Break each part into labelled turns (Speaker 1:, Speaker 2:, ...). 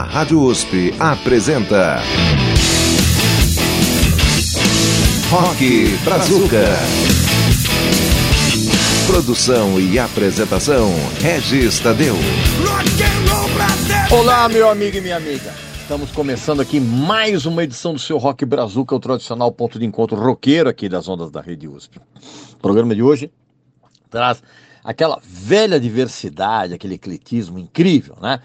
Speaker 1: A Rádio USP apresenta Rock Brazuca. Produção e apresentação Regis Tadeu.
Speaker 2: Olá, meu amigo e minha amiga. Estamos começando aqui mais uma edição do seu Rock Brazuca, o tradicional ponto de encontro roqueiro aqui das ondas da Rede USP. O programa de hoje traz aquela velha diversidade, aquele ecletismo incrível, né?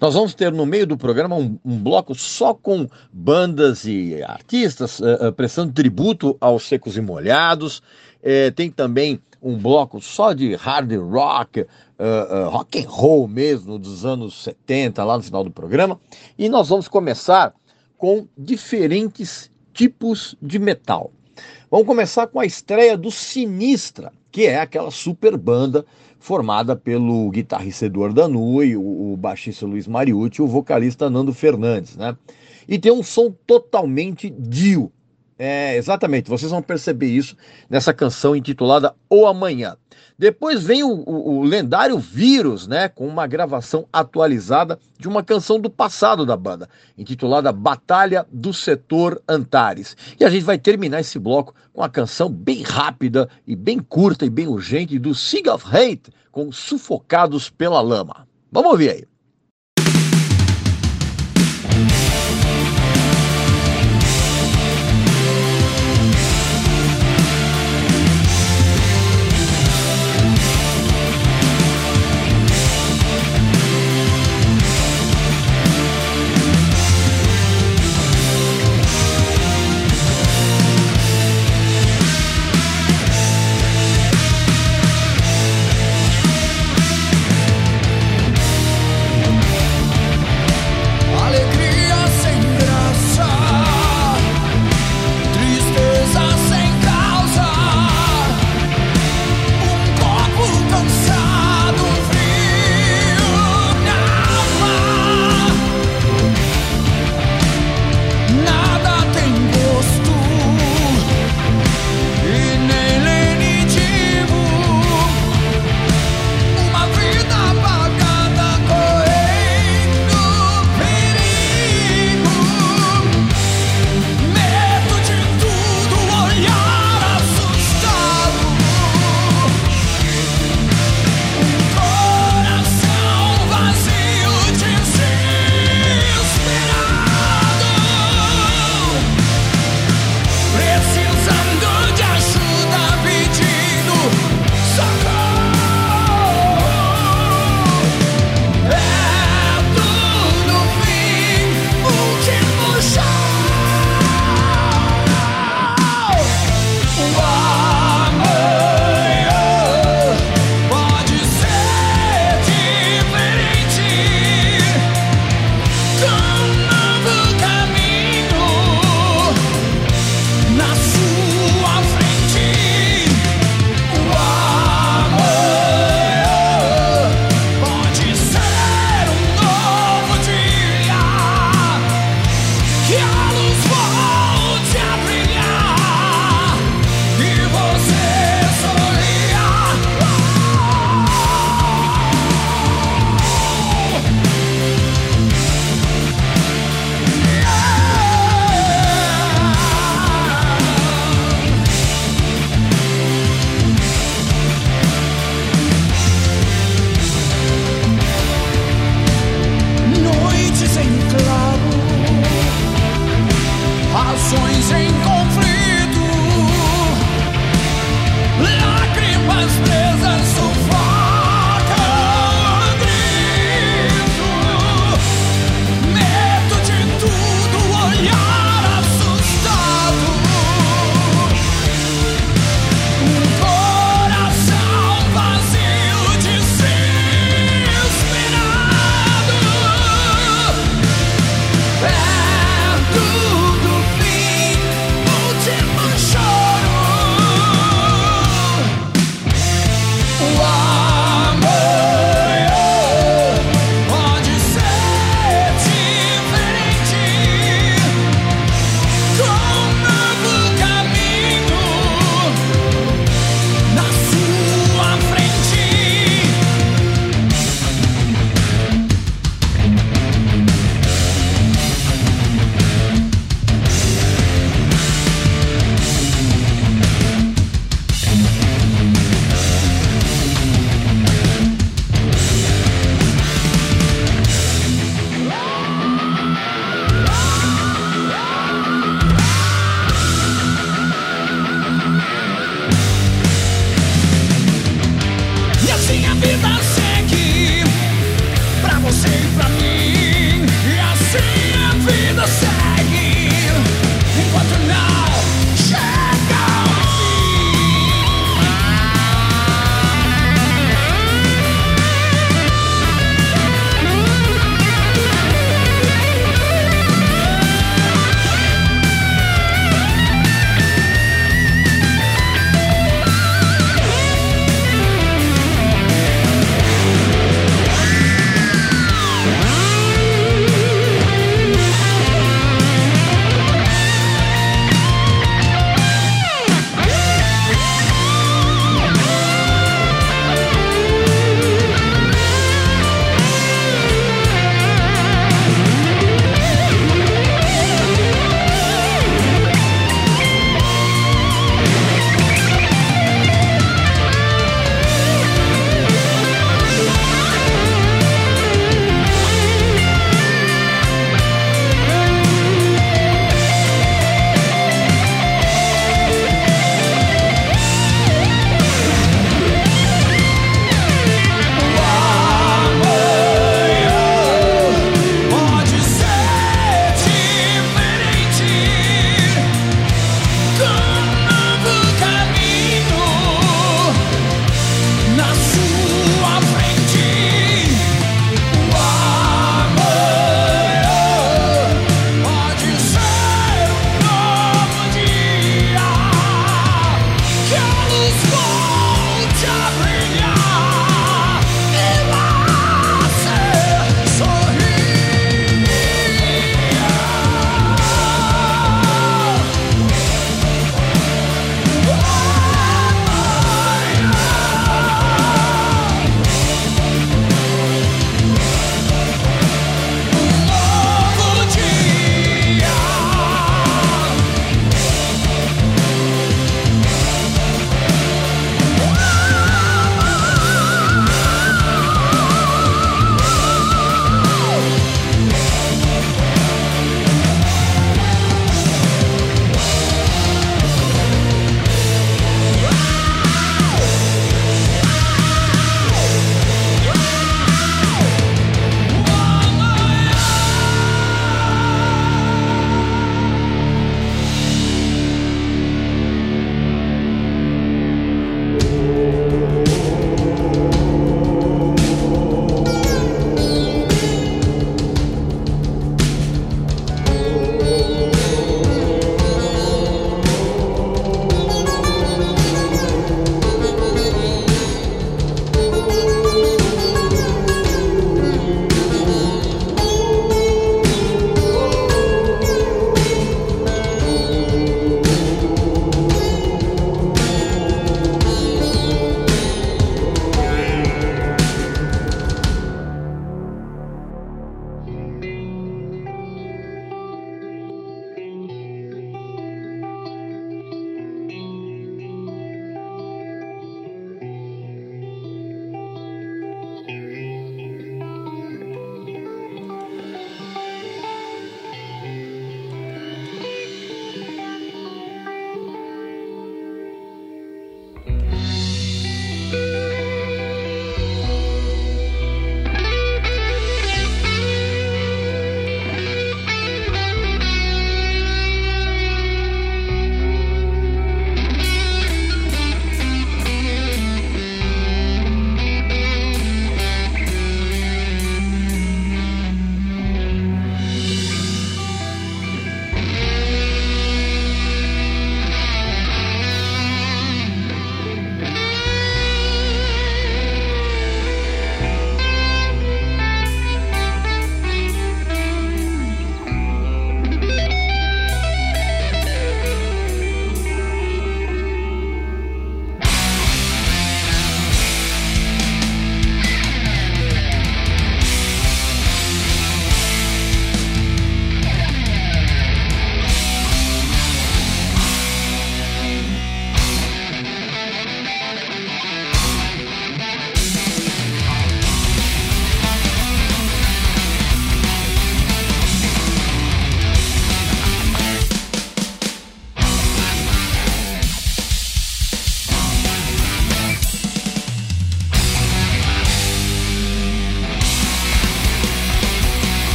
Speaker 2: Nós vamos ter no meio do programa um, um bloco só com bandas e artistas uh, uh, prestando tributo aos secos e molhados. Uh, tem também um bloco só de hard rock, rock and roll mesmo, dos anos 70, lá no final do programa. E nós vamos começar com diferentes tipos de metal. Vamos começar com a estreia do Sinistra, que é aquela super banda formada pelo guitarrista Eduardo Danui, o, o baixista Luiz Mariucci e o vocalista Nando Fernandes, né? E tem um som totalmente dio. É, exatamente, vocês vão perceber isso nessa canção intitulada O Amanhã. Depois vem o, o, o, lendário Vírus, né, com uma gravação atualizada de uma canção do passado da banda, intitulada Batalha do Setor Antares. E a gente vai terminar esse bloco com a canção bem rápida e bem curta e bem urgente do Sig of Hate, com Sufocados pela Lama. Vamos ouvir aí.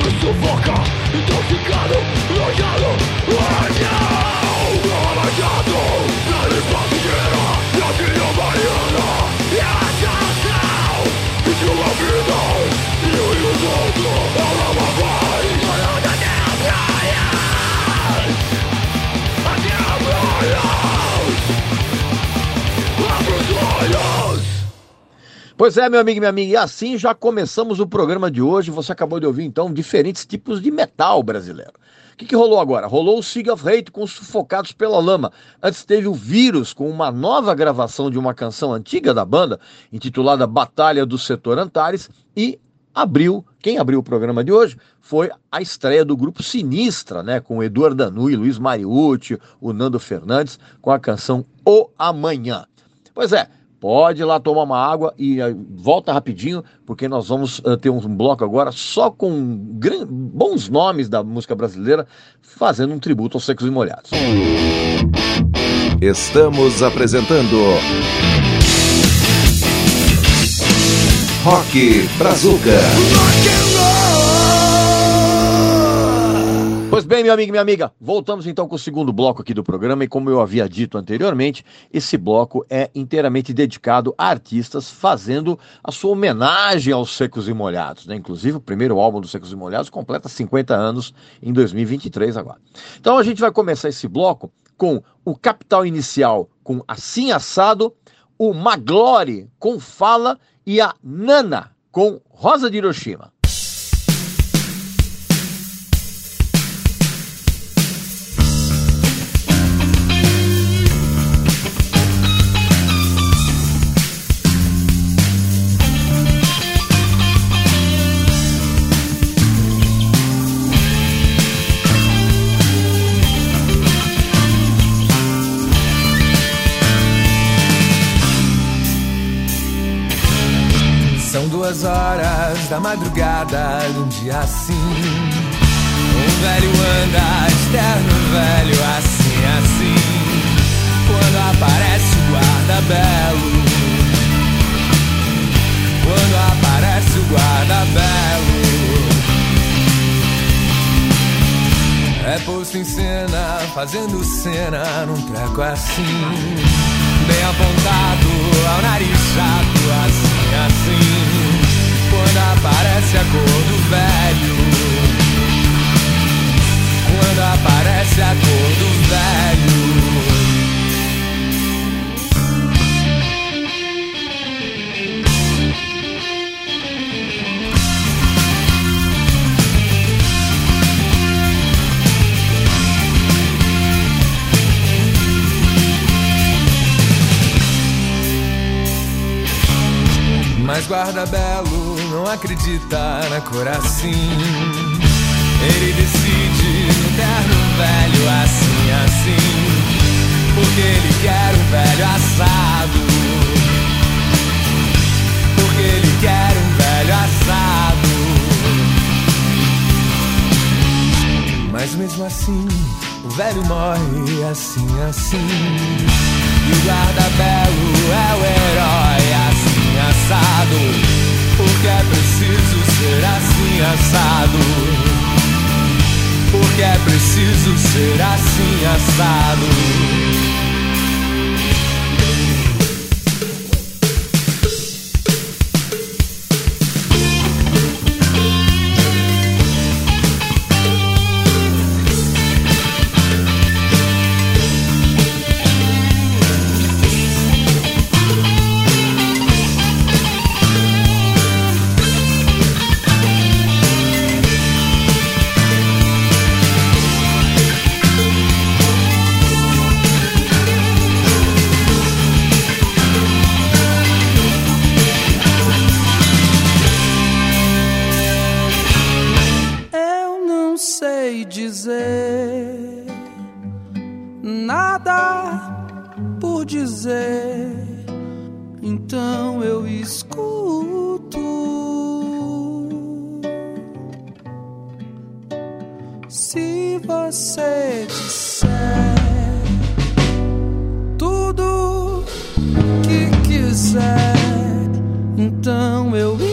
Speaker 3: You. are Intoxicado, rayado, bañado Aballado, nadie patillera Latino Y tu vida, y
Speaker 2: Pois é, meu amigo e minha amiga, e assim já começamos o programa de hoje. Você acabou de ouvir então diferentes tipos de metal brasileiro. O que, que rolou agora? Rolou o Sig of Hate com Sufocados pela Lama. Antes teve o Vírus com uma nova gravação de uma canção antiga da banda, intitulada Batalha do Setor Antares, e abriu, quem abriu o programa de hoje foi a estreia do grupo Sinistra, né, com Eduardo Danui, Luiz Mariucci, o Nando Fernandes, com a canção O Amanhã. Pois é, Pode ir lá tomar uma água e uh, volta rapidinho, porque nós vamos uh, ter um bloco agora só com bons nomes da música brasileira, fazendo um tributo aos secos e molhados.
Speaker 1: Estamos apresentando Rock Brazuca.
Speaker 2: Pois bem, meu amigo e minha amiga, voltamos então com o segundo bloco aqui do programa e como eu havia dito anteriormente, esse bloco é inteiramente dedicado a artistas fazendo a sua homenagem aos Secos e Molhados, né? Inclusive o primeiro álbum dos Secos e Molhados completa 50 anos em 2023 agora. Então a gente vai começar esse bloco com o Capital Inicial com Assim Assado, o Maglore com Fala e a Nana com Rosa de Hiroshima.
Speaker 4: Da madrugada num dia assim. Um velho anda externo, velho assim, assim. Quando aparece o guarda belo. Quando aparece o guarda belo. É posto em cena, fazendo cena num treco assim. Bem apontado ao nariz chato, assim, assim quando aparece a cor do velho. Quando aparece a cor do velho. Mas guarda belo acredita na cor assim. Ele decide no terno velho assim, assim. Porque ele quer um velho assado. Porque ele quer um velho assado. Mas mesmo assim, o velho morre assim, assim. E o guarda-belo é o herói assim, assado. Porque é preciso ser assim assado. Porque é preciso ser assim assado.
Speaker 5: Dizer, nada por dizer, então eu escuto. Se você disser tudo que quiser, então eu escuto.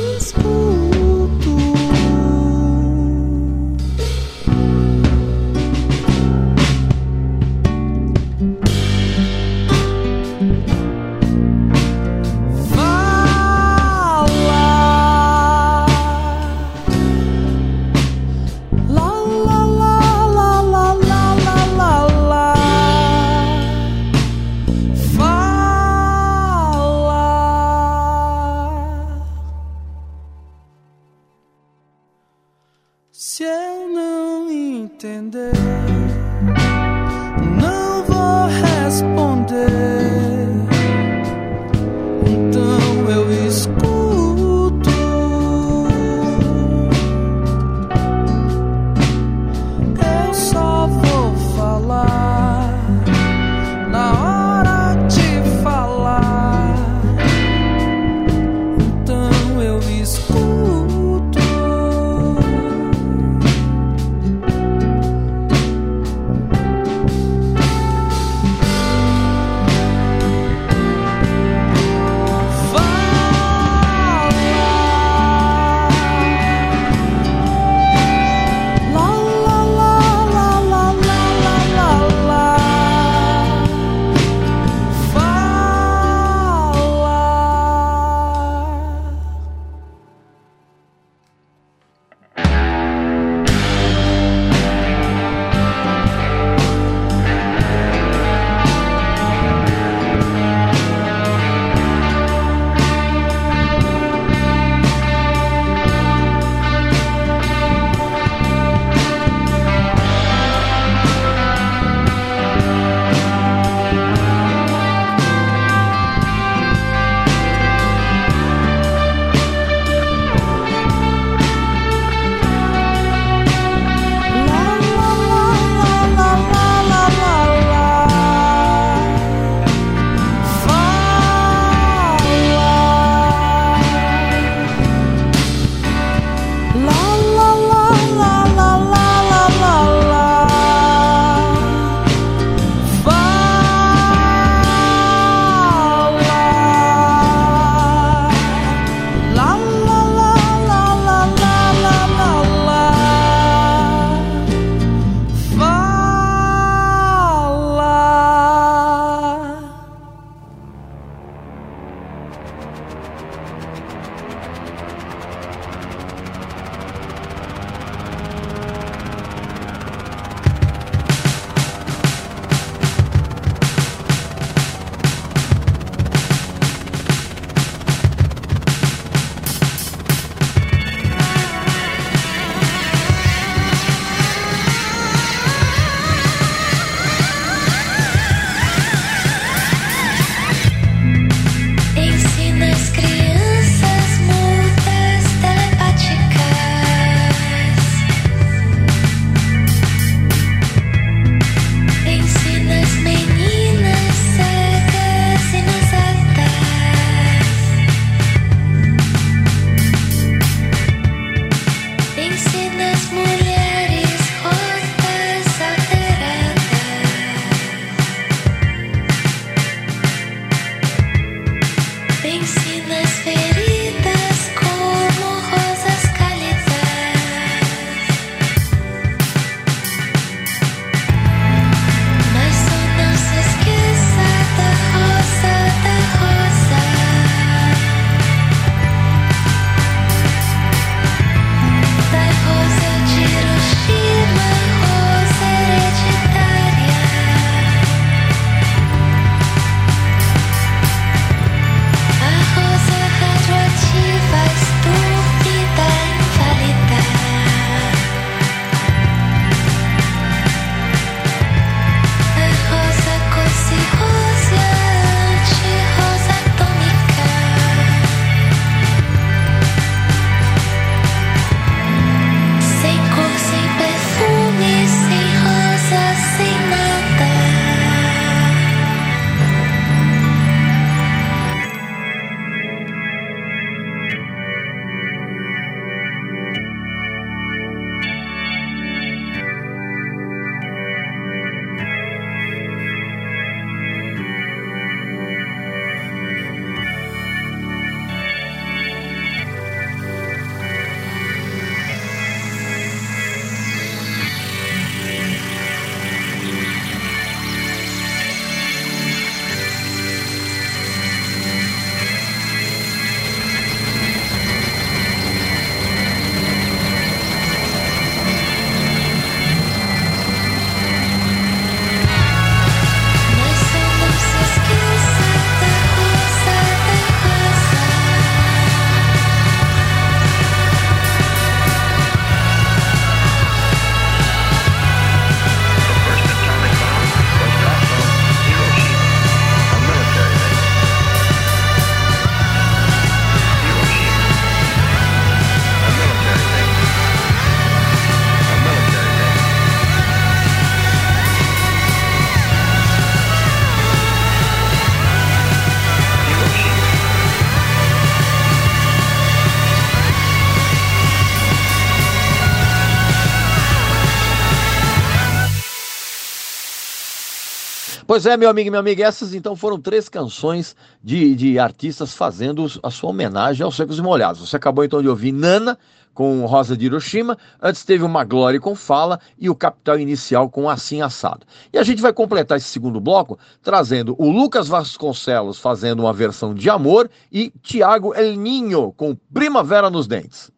Speaker 2: Pois é, meu amigo e minha amiga, essas então foram três canções de, de artistas fazendo a sua homenagem aos Secos e Molhados. Você acabou então de ouvir Nana com Rosa de Hiroshima, antes teve uma Glória com Fala e o Capital Inicial com Assim Assado. E a gente vai completar esse segundo bloco trazendo o Lucas Vasconcelos fazendo uma versão de Amor e Tiago El Ninho com Primavera nos Dentes.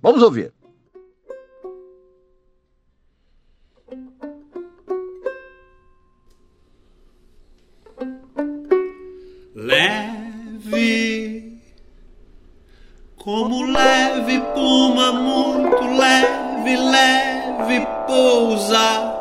Speaker 2: Vamos ouvir.
Speaker 6: Leve, leve pousa.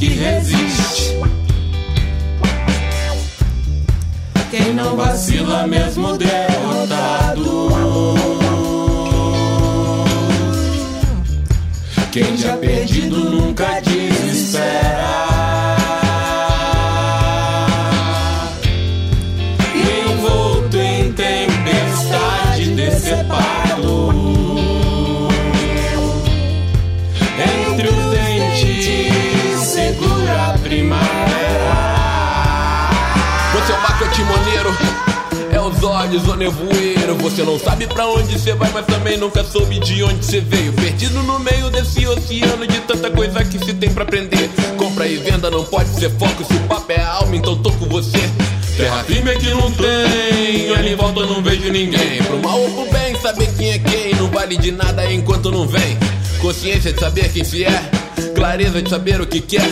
Speaker 6: que resiste. Quem
Speaker 7: não vacila, mesmo derrotado. Quem já perdido nunca desespera.
Speaker 8: Olhos, o nevoeiro. Você não sabe pra onde você vai, mas também nunca soube de onde você veio. Perdido no meio desse oceano de tanta coisa que se tem pra aprender. Compra e venda não pode ser foco, se o papo é alma, então tô com você. Terra firme é que não tem, ali em volta eu não vejo ninguém. Pro mal ou pro bem, saber quem é quem não vale de nada enquanto não vem. Consciência de saber quem se é, clareza de saber o que quer.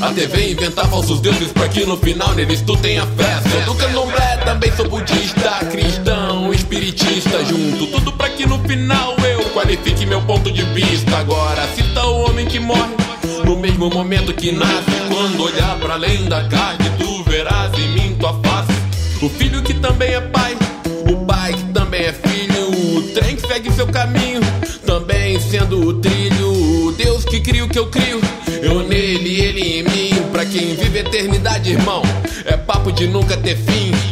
Speaker 8: A TV inventar falsos deuses pra que no final neles tu tenha fé. Sou do candomblé, também sou budista, cristão, espiritista junto. Tudo pra que no final eu qualifique meu ponto de vista. Agora cita o homem que morre no mesmo momento que nasce. Quando olhar pra além da carne, tu verás em mim tua face. O filho que também é pai, o pai que também é filho. O trem que segue seu caminho, sendo o trilho. O Deus que cria o que eu crio, eu nele, ele em mim. Pra quem vive eternidade, irmão, é papo de nunca ter fim.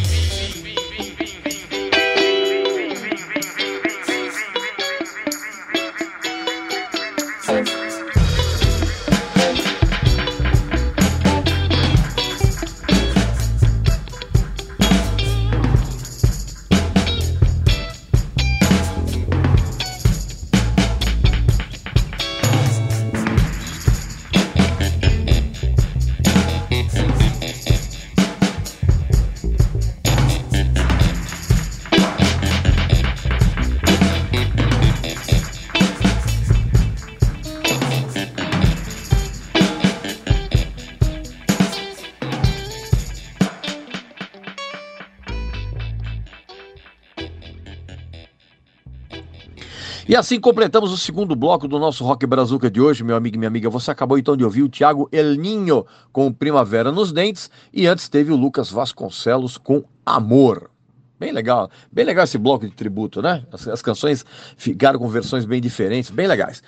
Speaker 2: E assim completamos o segundo bloco do nosso Rock Brazuca de hoje, meu amigo e minha amiga. Você acabou então de ouvir o Thiago El Ninho com Primavera nos Dentes e antes teve o Lucas Vasconcelos com Amor. Bem legal, bem legal esse bloco de tributo, né? As, as canções ficaram com versões bem diferentes, bem legais.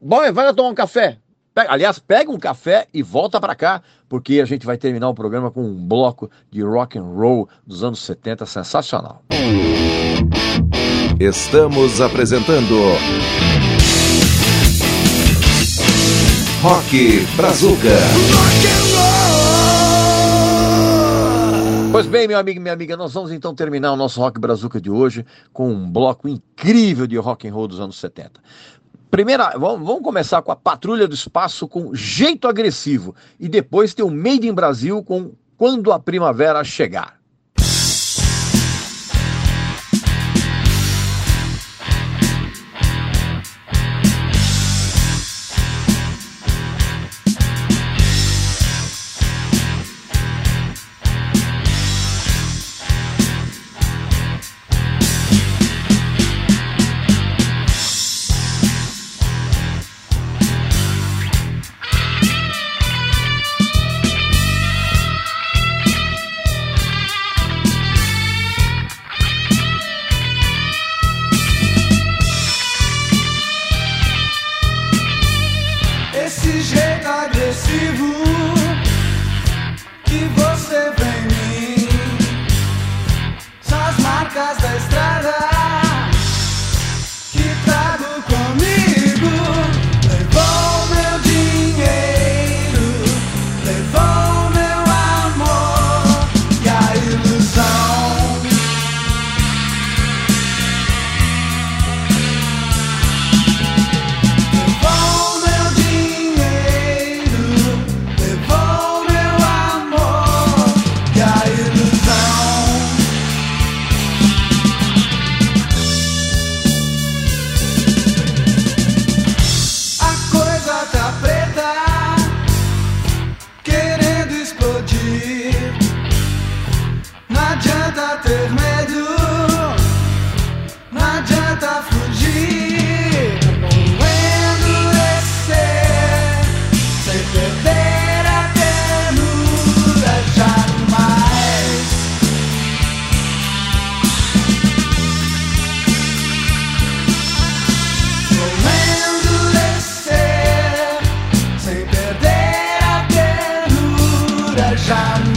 Speaker 2: Bom, vai lá tomar um café. Pega- aliás, pega um café e volta pra cá, porque a gente vai terminar o programa com um bloco de rock and roll dos anos 70 sensacional.
Speaker 1: Estamos apresentando Rock Brazuca.
Speaker 2: Pois bem, meu amigo e minha amiga, nós vamos então terminar o nosso Rock Brazuca de hoje com um bloco incrível de rock and roll dos anos 70. Primeira, vamos, começar com a Patrulha do Espaço com Jeito Agressivo e depois tem o Made in Brasil com Quando a Primavera Chegar. time.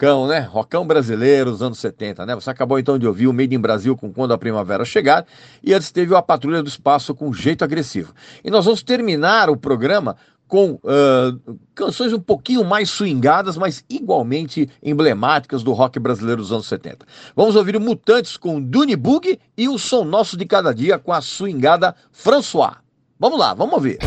Speaker 2: Rockão, né? Rockão brasileiro, os anos 70, né? Você acabou então de ouvir o Made in Brasil com Quando a Primavera Chegar e antes teve a Patrulha do Espaço com Jeito Agressivo. E nós vamos terminar o programa com uh, canções um pouquinho mais swingadas, mas igualmente emblemáticas do rock brasileiro dos anos 70. Vamos ouvir o Mutantes com Dune Bug e o Som Nosso de Cada Dia com a swingada François. Vamos lá, vamos ouvir.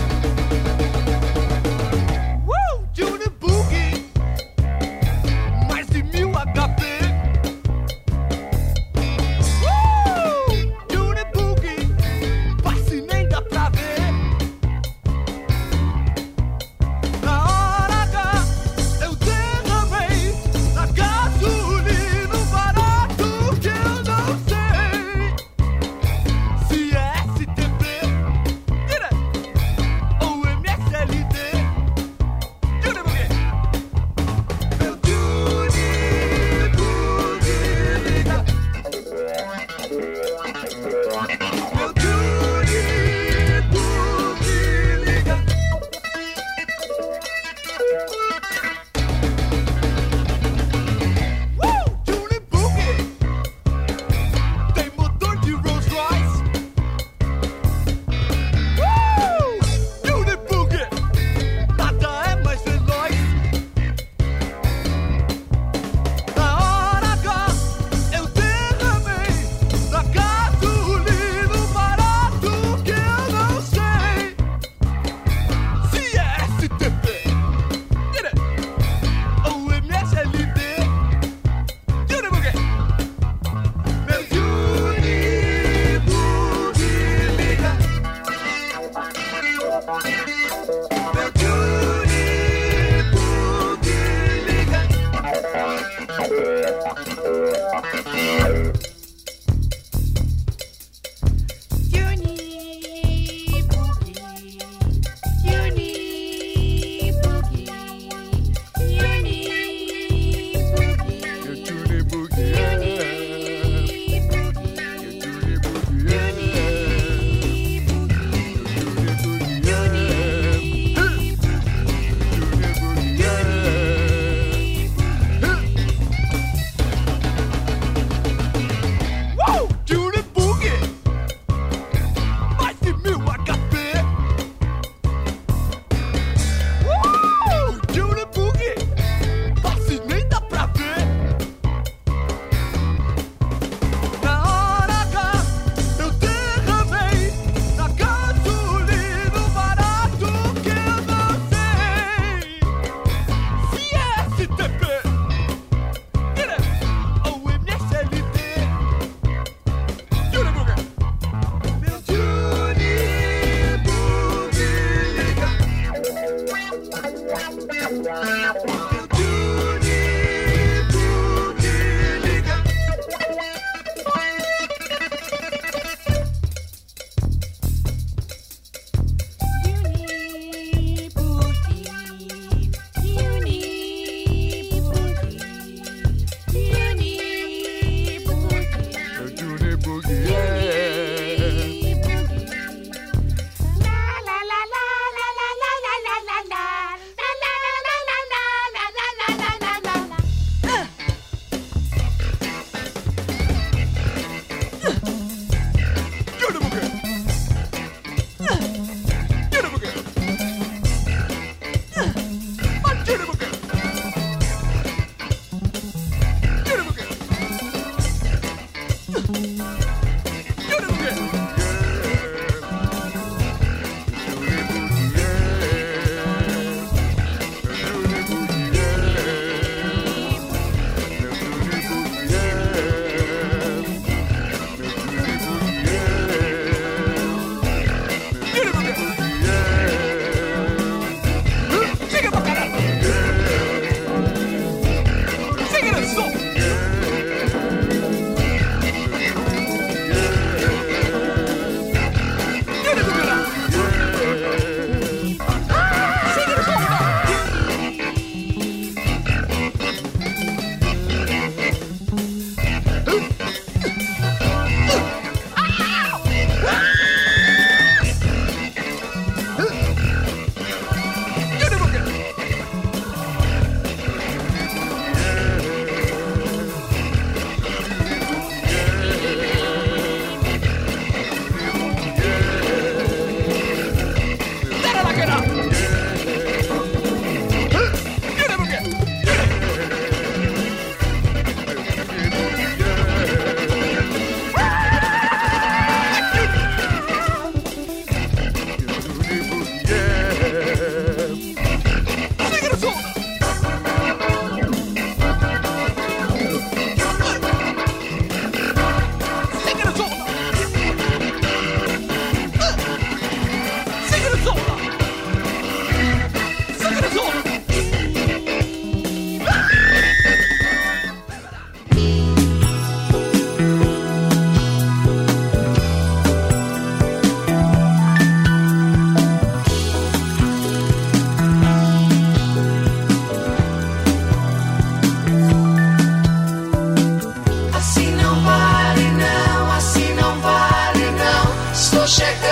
Speaker 2: Shake.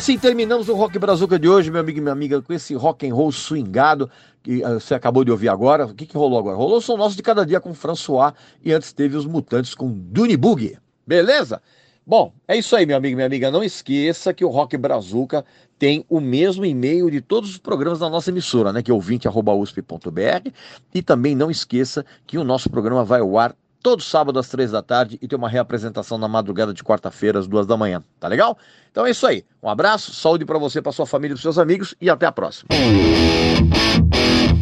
Speaker 2: Assim terminamos o Rock Brazuca de hoje, meu amigo e minha amiga, com esse rock and roll swingado que ah, você acabou de ouvir agora. O que, que rolou agora? Rolou o som nosso de cada dia com François e antes teve os Mutantes com Duni Boogie. Beleza? Bom, é isso aí, meu amigo e minha amiga. Não esqueça que o Rock Brazuca tem o mesmo e-mail de todos os programas da nossa emissora, né? Que é ouvinte.usp.br. E também não esqueça que o nosso programa vai ao ar todo sábado às três da tarde e tem uma reapresentação na madrugada de quarta-feira às duas da manhã. Tá legal? Então é isso aí. Um abraço, saúde para você, para sua família e para seus amigos e até a próxima.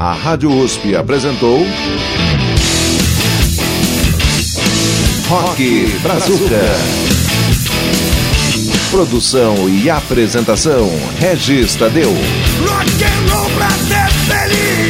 Speaker 1: A Rádio USP apresentou. Rock Brazuca. Produção e apresentação: Regis Tadeu.
Speaker 3: Rock and roll pra ser feliz.